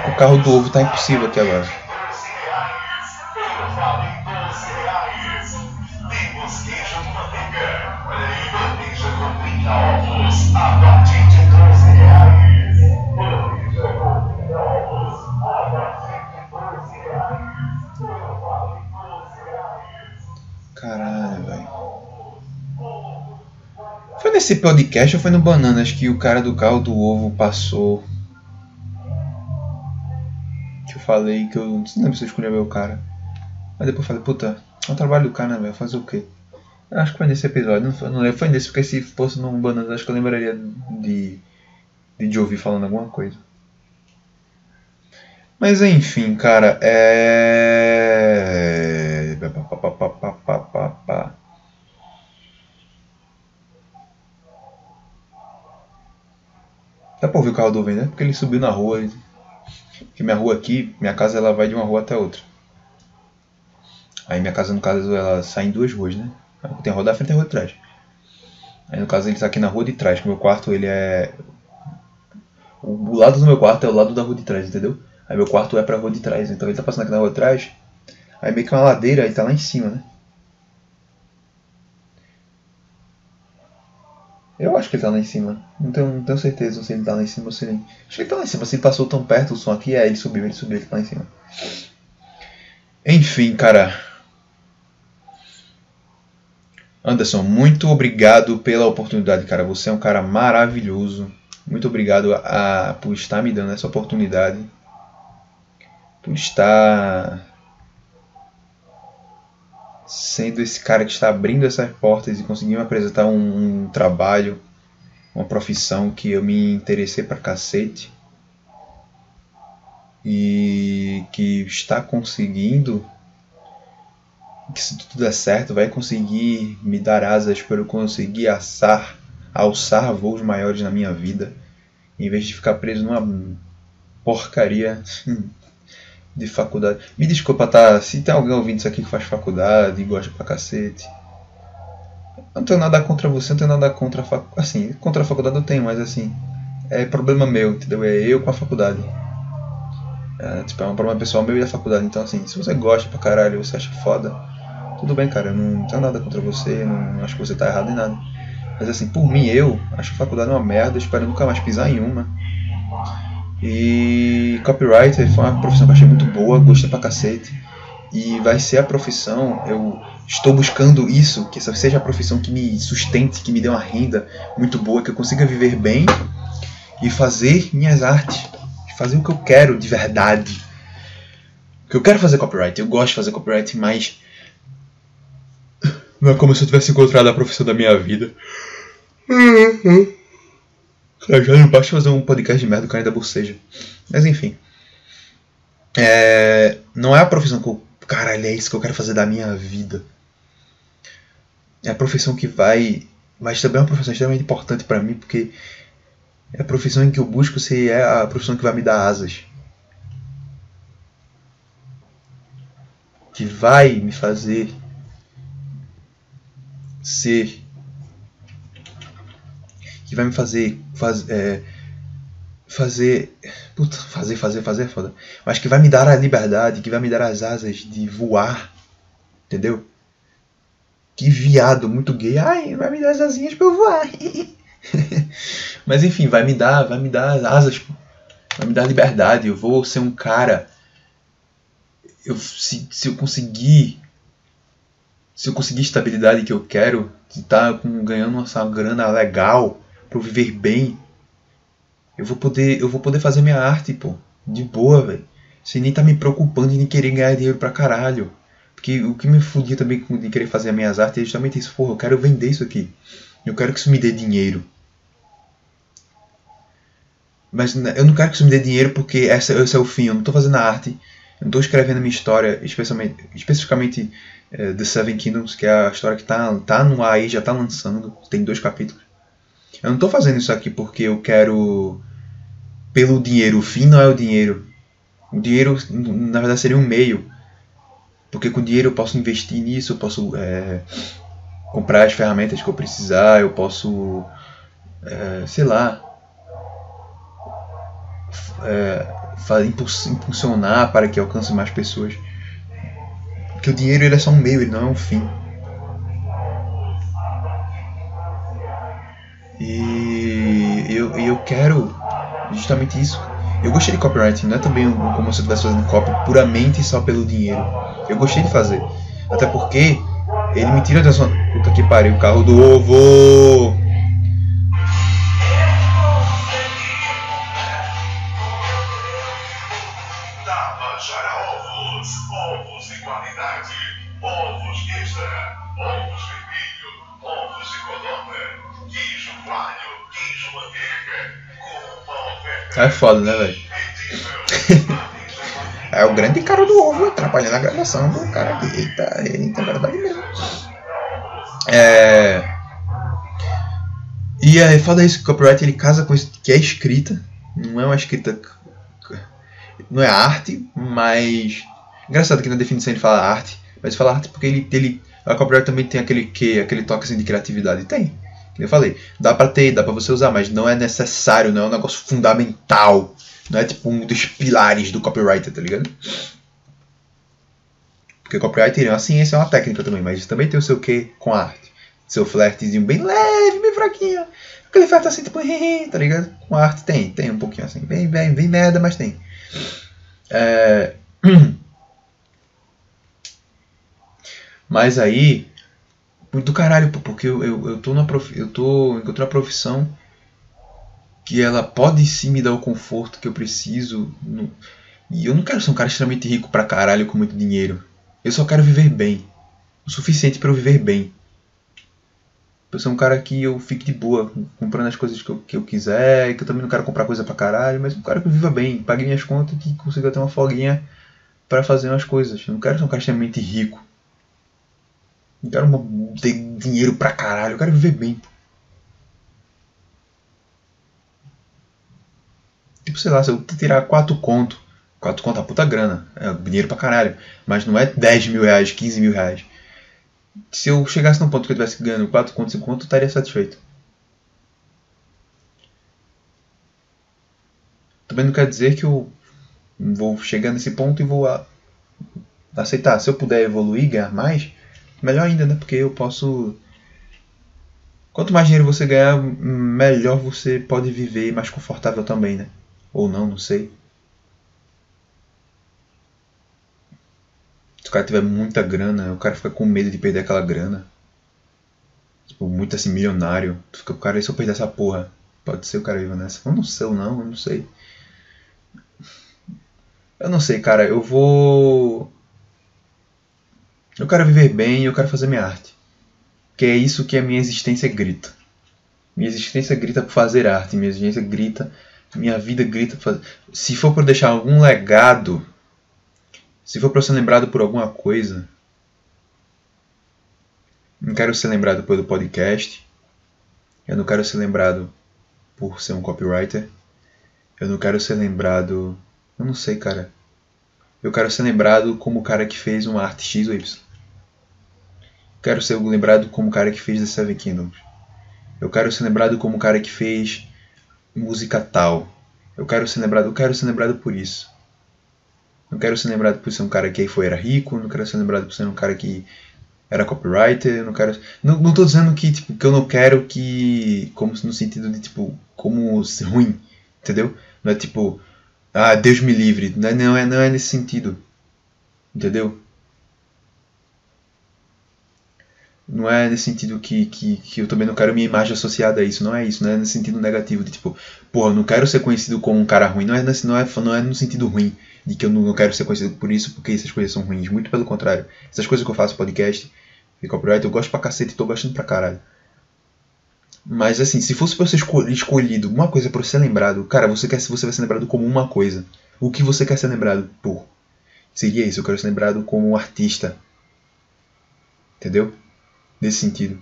O carro do ovo tá impossível aqui agora. Caralho, velho. Foi nesse podcast ou foi no Bananas que o cara do carro do ovo passou falei que eu não lembro se eu escolhi o cara. Mas depois eu falei, puta, é um trabalho do cara, né, velho? Fazer o quê? Eu acho que foi nesse episódio, não, foi, não lembro, foi nesse, porque se fosse num Bananas, acho que eu lembraria de, de, de ouvir falando alguma coisa. Mas enfim, cara, é. O carro do Vem, né? Porque ele subiu na rua. Ele que minha rua aqui, minha casa ela vai de uma rua até outra. Aí minha casa, no caso, ela sai em duas ruas, né? Tem a rua da frente e a rua de trás. Aí no caso ele está aqui na rua de trás, que meu quarto ele é. O lado do meu quarto é o lado da rua de trás, entendeu? Aí meu quarto é pra rua de trás, então ele tá passando aqui na rua de trás. Aí meio que uma ladeira e tá lá em cima, né? Eu acho que ele tá lá em cima. Não tenho, não tenho certeza se ele tá lá em cima ou se ele. Acho que ele tá lá em cima. Se ele passou tão perto o som aqui, é, ele subiu, ele subiu, ele tá lá em cima. Enfim, cara. Anderson, muito obrigado pela oportunidade, cara. Você é um cara maravilhoso. Muito obrigado a, a, por estar me dando essa oportunidade. Por estar sendo esse cara que está abrindo essas portas e conseguindo apresentar um, um trabalho, uma profissão que eu me interessei pra cacete e que está conseguindo, que se tudo der certo, vai conseguir me dar asas para eu conseguir assar, alçar voos maiores na minha vida, em vez de ficar preso numa porcaria de faculdade. Me desculpa, tá? Se tem alguém ouvindo isso aqui que faz faculdade e gosta pra cacete. Eu não tenho nada contra você, não tenho nada contra a faculdade. Assim, contra a faculdade eu tenho, mas assim. É problema meu, entendeu? É eu com a faculdade. É, tipo, é um problema pessoal meu e da faculdade. Então, assim, se você gosta pra caralho, você acha foda, tudo bem, cara. Eu não tenho nada contra você, não acho que você tá errado em nada. Mas, assim, por mim, eu acho a faculdade uma merda, espero nunca mais pisar em uma. E copywriter foi uma profissão que eu achei muito boa, gostei pra cacete. E vai ser a profissão, eu estou buscando isso, que essa seja a profissão que me sustente, que me dê uma renda muito boa, que eu consiga viver bem e fazer minhas artes, fazer o que eu quero de verdade. Porque eu quero fazer copyright, eu gosto de fazer copyright, mas não é como se eu tivesse encontrado a profissão da minha vida. Já não basta fazer um podcast de merda, o cara ainda boceja. Mas enfim. É, não é a profissão que eu. Caralho, é isso que eu quero fazer da minha vida. É a profissão que vai. Mas também é uma profissão extremamente importante para mim, porque é a profissão em que eu busco se é a profissão que vai me dar asas. que vai me fazer ser que vai me fazer faz, é, fazer puta, fazer fazer fazer é foda. Mas que vai me dar a liberdade que vai me dar as asas de voar entendeu? Que viado muito gay ai vai me dar as asinhas para eu voar. [LAUGHS] Mas enfim vai me dar vai me dar as asas vai me dar liberdade eu vou ser um cara. Eu se, se eu conseguir se eu conseguir estabilidade que eu quero, estar tá ganhando uma grana legal para viver bem, eu vou poder eu vou poder fazer minha arte, pô, de boa, velho. Sem nem tá me preocupando em querer ganhar dinheiro pra caralho. Porque o que me fudia também de querer fazer as minhas artes é justamente isso, porra, eu quero vender isso aqui. Eu quero que isso me dê dinheiro. Mas eu não quero que isso me dê dinheiro porque esse, esse é o fim. Eu não estou fazendo a arte. Eu não estou escrevendo a minha história, especialmente, especificamente é, The Seven Kingdoms, que é a história que tá, tá no ar aí, já tá lançando, tem dois capítulos. Eu não tô fazendo isso aqui porque eu quero pelo dinheiro, o fim não é o dinheiro. O dinheiro, na verdade, seria um meio. Porque com dinheiro eu posso investir nisso, eu posso é, comprar as ferramentas que eu precisar, eu posso, é, sei lá, é, impulsionar para que alcance mais pessoas que o dinheiro ele é só um meio, ele não é um fim. E eu, eu quero justamente isso. Eu gostei de copywriting, não é também como se eu estivesse fazendo copy puramente só pelo dinheiro. Eu gostei de fazer. Até porque ele me tira da zona. Puta que pariu, o carro do ovo! Foda, né, velho? [LAUGHS] é o grande cara do ovo atrapalhando a gravação do cara aqui. Eita, eita, verdade mesmo. É. E é foda isso, o copyright ele casa com isso que é escrita. Não é uma escrita. Não é arte, mas. Engraçado que na definição ele fala arte, mas fala arte porque ele. ele a copyright também tem aquele que aquele toque assim, de criatividade. Tem. Eu falei, dá para ter, dá para você usar, mas não é necessário, não é um negócio fundamental. Não é tipo um dos pilares do copyright, tá ligado? Porque copyright é uma ciência, é uma técnica também, mas também tem o seu quê com a arte. Seu flertezinho bem leve, bem fraquinho. Aquele flerte assim, tipo, [LAUGHS] tá ligado? Com a arte tem, tem um pouquinho assim. Bem, bem, bem merda, mas tem. É... [CLEARS THROAT] Mas aí, muito do caralho, porque eu, eu, eu tô na prof, eu tô em outra profissão que ela pode sim me dar o conforto que eu preciso. No, e eu não quero ser um cara extremamente rico pra caralho com muito dinheiro. Eu só quero viver bem. O suficiente para eu viver bem. Eu sou um cara que eu fique de boa, comprando as coisas que eu, que eu quiser, que eu também não quero comprar coisa pra caralho, mas um cara que viva bem, pague minhas contas e que consiga ter uma folguinha para fazer umas coisas. Eu não quero ser um cara extremamente rico. Não quero ter dinheiro pra caralho, eu quero viver bem. Tipo, sei lá, se eu tirar 4 conto, 4 conto é puta grana, é dinheiro pra caralho, mas não é 10 mil reais, 15 mil reais. Se eu chegasse num ponto que eu estivesse ganhando 4 conto, 5 conto, eu estaria satisfeito. Também não quer dizer que eu vou chegar nesse ponto e vou aceitar. Se eu puder evoluir, ganhar mais, melhor ainda, né? Porque eu posso. Quanto mais dinheiro você ganhar, melhor você pode viver mais confortável também, né? Ou não, não sei. Se o cara tiver muita grana, o cara fica com medo de perder aquela grana. Tipo, muito assim, milionário. Tu fica, cara, e se eu perder essa porra? Pode ser o cara viva nessa. Eu não sei não, eu não sei. Eu não sei, cara. Eu vou. Eu quero viver bem e eu quero fazer minha arte. Que é isso que a minha existência grita. Minha existência grita por fazer arte, minha existência grita, minha vida grita por fazer. Se for para deixar algum legado, se for para ser lembrado por alguma coisa, não quero ser lembrado pelo podcast. Eu não quero ser lembrado por ser um copywriter. Eu não quero ser lembrado. Eu não sei, cara. Eu quero ser lembrado como o cara que fez uma arte X ou Y. quero ser lembrado como o cara que fez The Seven Kingdoms. Eu quero ser lembrado como o cara que fez música tal. Eu quero ser lembrado, eu quero ser lembrado por isso. Não quero ser lembrado por ser um cara que foi era rico, não quero ser lembrado por ser um cara que era copywriter, não quero. Não, não tô dizendo que, tipo, que eu não quero que. Como no sentido de, tipo, como ruim, entendeu? Não é tipo, ah, Deus me livre. Não é, não é, não é nesse sentido. Entendeu? Não é nesse sentido que, que, que eu também não quero minha imagem associada a isso. Não é isso. Não é nesse sentido negativo. De tipo, porra, não quero ser conhecido como um cara ruim. Não é, nesse, não é, não é no sentido ruim. De que eu não, quero ser conhecido por isso porque essas coisas são ruins. Muito pelo contrário. Essas coisas que eu faço podcast e copyright eu gosto pra cacete tô gostando pra caralho. Mas assim, se fosse pra ser escolhido uma coisa para ser lembrado, cara, você quer você vai ser lembrado como uma coisa. O que você quer ser lembrado por? Seria isso, eu quero ser lembrado como um artista. Entendeu? Nesse sentido.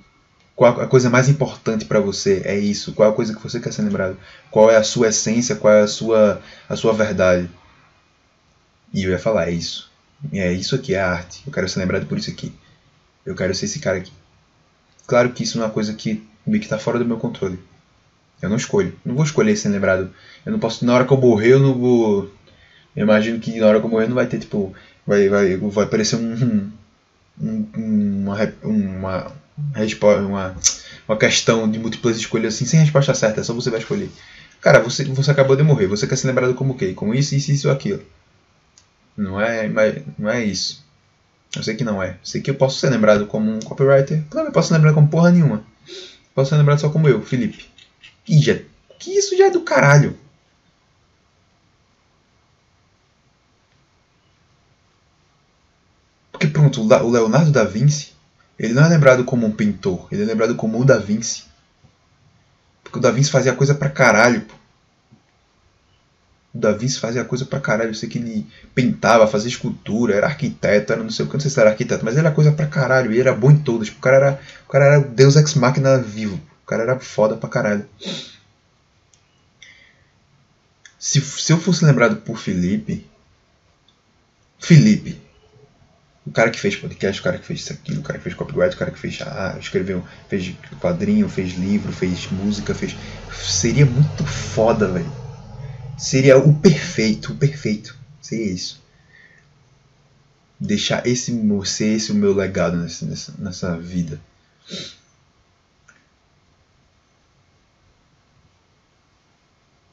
Qual a coisa mais importante para você é isso? Qual a coisa que você quer ser lembrado? Qual é a sua essência? Qual é a sua a sua verdade? E eu ia falar, é isso. É isso aqui, é arte. Eu quero ser lembrado por isso aqui. Eu quero ser esse cara aqui. Claro que isso não é uma coisa que meio que está fora do meu controle. Eu não escolho. Não vou escolher ser lembrado. Eu não posso. Na hora que eu morrer, eu não vou. Eu imagino que na hora que eu morrer não vai ter tipo. Vai, vai, vai aparecer um. Um uma, uma, uma, uma questão de múltiplas escolhas assim, sem resposta certa, só você vai escolher. Cara, você, você acabou de morrer, você quer ser lembrado como quê? Como isso, isso, isso, aquilo. Não é, não é isso. Eu sei que não é. Eu sei que eu posso ser lembrado como um copywriter. Claro, eu posso ser lembrado como porra nenhuma. Posso ser lembrado só como eu, Felipe. E já, que isso já é do caralho. O Leonardo da Vinci, ele não é lembrado como um pintor, ele é lembrado como o da Vinci. Porque o da Vinci fazia coisa pra caralho, pô. O Da Vinci fazia coisa pra caralho. Eu sei que ele pintava, fazia escultura, era arquiteto, era não sei o que, não sei se era arquiteto, mas ele era coisa pra caralho. E era bom em todas. O cara era, o cara era Deus Ex Machina vivo. O cara era foda pra caralho. Se, se eu fosse lembrado por Felipe. Felipe. O cara que fez podcast, o cara que fez isso aqui, o cara que fez copyright, o cara que fez. Ah, escreveu, fez quadrinho, fez livro, fez música, fez. Seria muito foda, velho seria o perfeito, o perfeito. Seria isso. Deixar esse ser esse o meu legado nessa, nessa, nessa vida.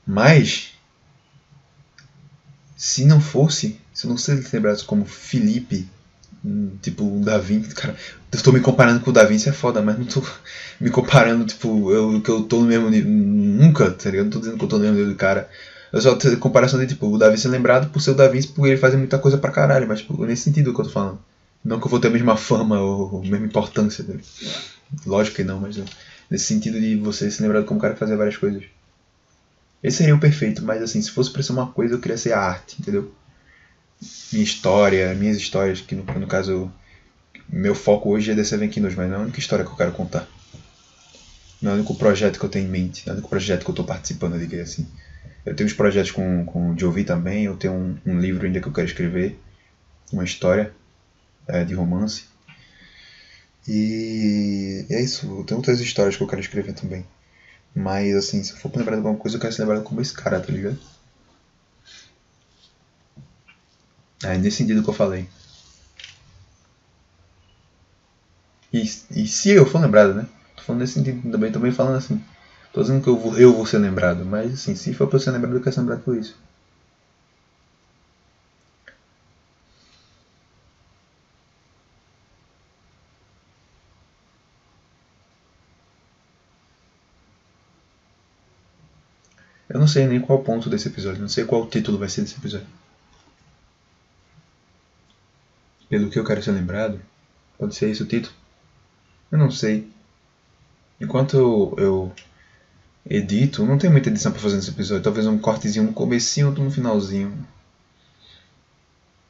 Mas se não fosse, se não fosse lembrado como Felipe, tipo o Da Vinci, cara, eu tô me comparando com o Da Vinci é foda, mas não tô me comparando, tipo, eu que eu tô no mesmo nível, nunca, tá ligado? Não tô dizendo que eu tô no mesmo nível do cara, eu só tenho comparação de tipo, o Davi ser lembrado por ser o Davi por ele fazer muita coisa pra caralho, mas tipo, nesse sentido que eu tô falando. Não que eu vou ter a mesma fama ou a mesma importância dele. Lógico que não, mas né, nesse sentido de você se lembrar como um cara que fazia várias coisas. Esse seria o perfeito, mas assim, se fosse pra ser uma coisa, eu queria ser a arte, entendeu? Minha história, minhas histórias, que no, no caso, meu foco hoje é The Seven Kingdoms, mas não é a única história que eu quero contar. Não é o único projeto que eu tenho em mente, não é o único projeto que eu tô participando, eu diria assim. Eu tenho uns projetos com, com o Jovi também, eu tenho um, um, livro ainda que eu quero escrever, uma história é, de romance. E é isso, eu tenho outras histórias que eu quero escrever também. Mas assim, se eu for lembrar de alguma coisa, eu quero ser lembrado como esse cara, tá ligado? É nesse sentido que eu falei. E, e se eu for lembrado, né? Tô falando nesse sentido também, também falando assim. Tô dizendo que eu vou, eu vou ser lembrado, mas assim, se for pra eu ser lembrado, eu quero ser lembrado por isso. Eu não sei nem qual ponto desse episódio, não sei qual título vai ser desse episódio. Pelo que eu quero ser lembrado? Pode ser esse o título? Eu não sei. Enquanto eu, eu edito, não tem muita edição para fazer nesse episódio. Talvez um cortezinho no comecinho, outro no finalzinho.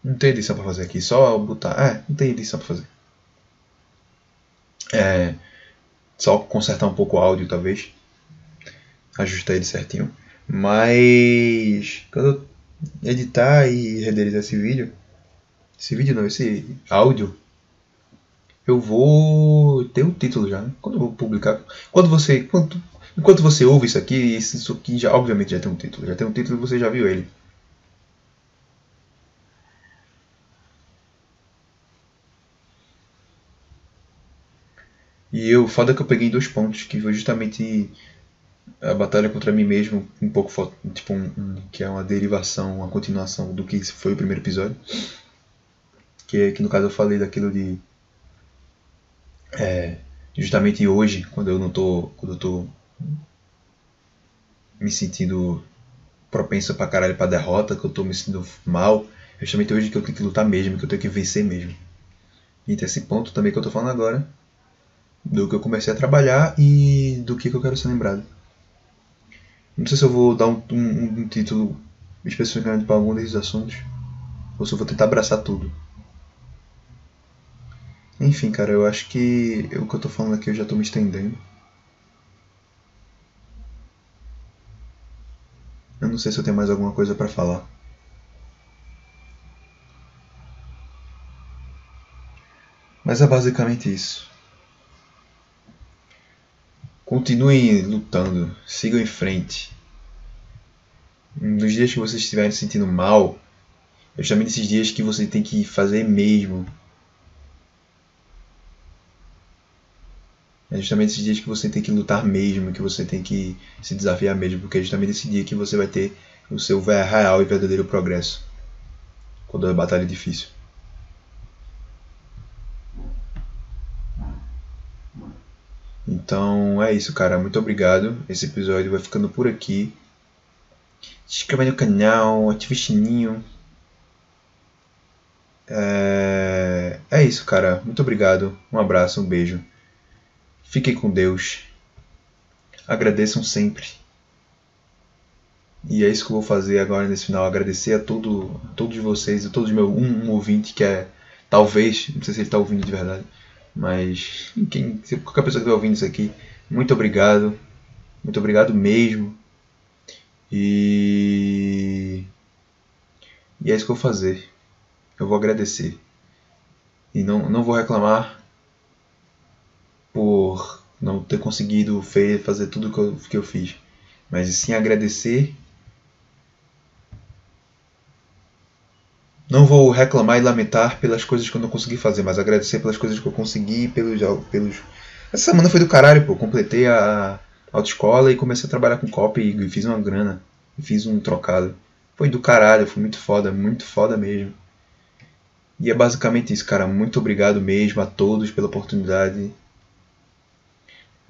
Não tem edição para fazer aqui, só botar. É, não tem edição para fazer. É, só consertar um pouco o áudio, talvez. Ajustar ele certinho. Mas quando eu editar e renderizar esse vídeo, esse vídeo não, esse áudio, eu vou ter o um título já, né? Quando eu vou publicar. Quando você. Quando, enquanto você ouve isso aqui, isso aqui já, obviamente já tem um título. Já tem um título e você já viu ele. E eu, foda que eu peguei dois pontos, que foi justamente a batalha contra mim mesmo, um pouco tipo um, um, que é uma derivação, uma continuação do que foi o primeiro episódio. Que que no caso eu falei daquilo de é, justamente hoje, quando eu não tô, quando eu tô me sentindo propenso pra caralho pra derrota, que eu tô me sentindo mal, é justamente hoje que eu tenho que lutar mesmo, que eu tenho que vencer mesmo. E tem esse ponto também que eu tô falando agora, do que eu comecei a trabalhar e do que, eu quero ser lembrado. Não sei se eu vou dar um, um, um título especificamente para algum desses assuntos, ou se eu vou tentar abraçar tudo. Enfim, cara, eu acho que o que eu tô falando aqui eu já tô me estendendo. Eu não sei se eu tenho mais alguma coisa para falar. Mas é basicamente isso. Continuem lutando, sigam em frente. Nos dias que vocês estiverem se sentindo mal, justamente esses dias que você tem que fazer mesmo. É justamente esses dias que você tem que lutar mesmo, que você tem que se desafiar mesmo, porque é justamente esse dia que você vai ter o seu real e verdadeiro progresso. Quando a batalha é difícil. Então é isso, cara. Muito obrigado. Esse episódio vai ficando por aqui. Se inscreva no canal, ative o sininho. É... é isso, cara. Muito obrigado. Um abraço, um beijo. Fiquem com Deus. Agradeçam sempre. E é isso que eu vou fazer agora nesse final. Agradecer a, todo, a todos vocês, a todos meu um, um ouvinte que é talvez, não sei se ele está ouvindo de verdade mas quem, qualquer pessoa que estiver ouvindo isso aqui, muito obrigado. Muito obrigado mesmo. E. E é isso que eu vou fazer. Eu vou agradecer. E não, não vou reclamar por não ter conseguido fazer tudo que eu, que eu fiz. Mas sim agradecer Não vou reclamar e lamentar pelas coisas que eu não consegui fazer, mas agradecer pelas coisas que eu consegui, pelos. pelos... Essa semana foi do caralho, pô. Completei a autoescola e comecei a trabalhar com copy e fiz uma grana. Fiz um trocado. Foi do caralho, foi muito foda, muito foda mesmo. E é basicamente isso, cara. Muito obrigado mesmo a todos pela oportunidade.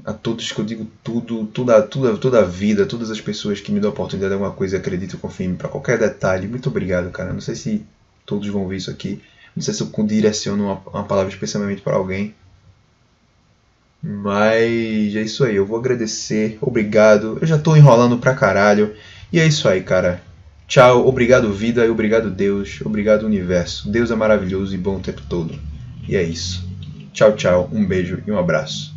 A todos que eu digo tudo, toda, toda, toda a vida, todas as pessoas que me dão a oportunidade de alguma coisa, acredito, confio em mim, pra qualquer detalhe. Muito obrigado, cara. Não sei se todos vão ver isso aqui. Não sei se eu direciono uma, uma palavra especialmente para alguém. Mas é isso aí, eu vou agradecer, obrigado. Eu já tô enrolando pra caralho. E é isso aí, cara. Tchau, obrigado vida e obrigado Deus, obrigado universo. Deus é maravilhoso e bom o tempo todo. E é isso. Tchau, tchau, um beijo e um abraço.